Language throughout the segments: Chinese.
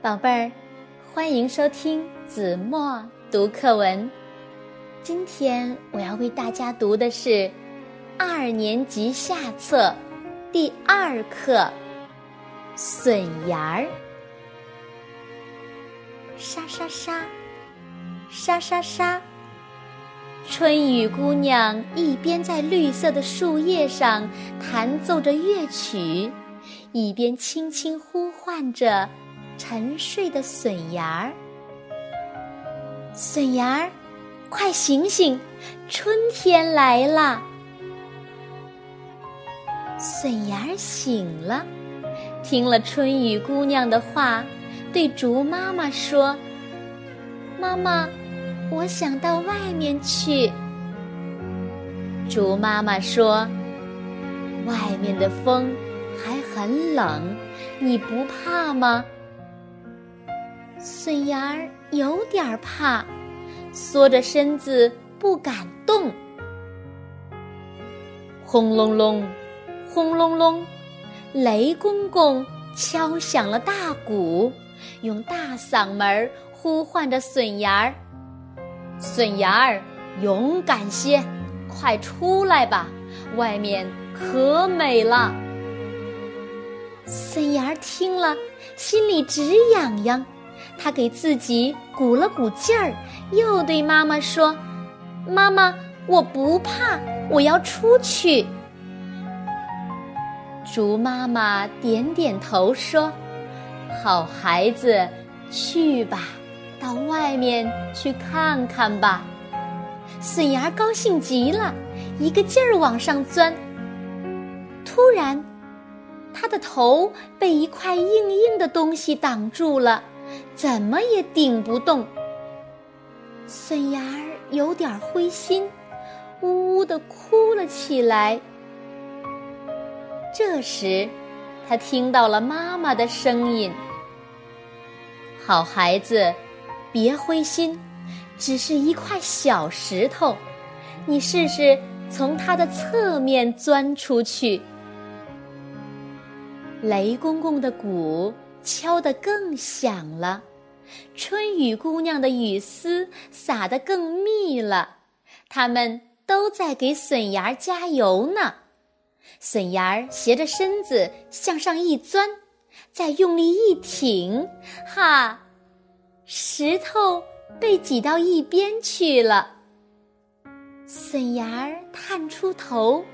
宝贝儿，欢迎收听子墨读课文。今天我要为大家读的是二年级下册第二课《笋芽儿》。沙沙沙，沙沙沙。春雨姑娘一边在绿色的树叶上弹奏着乐曲，一边轻轻呼唤着。沉睡的笋芽儿，笋芽儿，快醒醒，春天来啦！笋芽儿醒了，听了春雨姑娘的话，对竹妈妈说：“妈妈，我想到外面去。”竹妈妈说：“外面的风还很冷，你不怕吗？”笋芽儿有点怕，缩着身子不敢动。轰隆隆，轰隆隆，雷公公敲响了大鼓，用大嗓门呼唤着笋芽儿：“笋芽儿，勇敢些，快出来吧，外面可美了。”笋芽儿听了，心里直痒痒。他给自己鼓了鼓劲儿，又对妈妈说：“妈妈，我不怕，我要出去。”竹妈妈点点头说：“好孩子，去吧，到外面去看看吧。”笋芽高兴极了，一个劲儿往上钻。突然，他的头被一块硬硬的东西挡住了。怎么也顶不动，笋芽儿有点灰心，呜呜的哭了起来。这时，他听到了妈妈的声音：“好孩子，别灰心，只是一块小石头，你试试从它的侧面钻出去。”雷公公的鼓。敲得更响了，春雨姑娘的雨丝洒得更密了，他们都在给笋芽儿加油呢。笋芽儿斜着身子向上一钻，再用力一挺，哈，石头被挤到一边去了。笋芽儿探出头，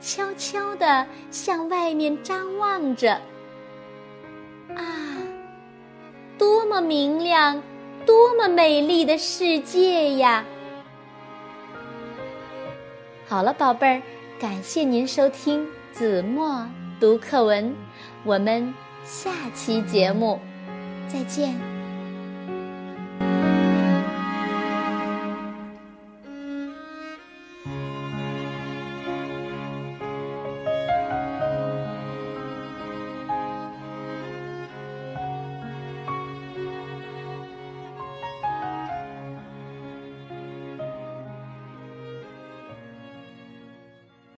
悄悄地向外面张望着。么明亮，多么美丽的世界呀！好了，宝贝儿，感谢您收听子墨读课文，我们下期节目再见。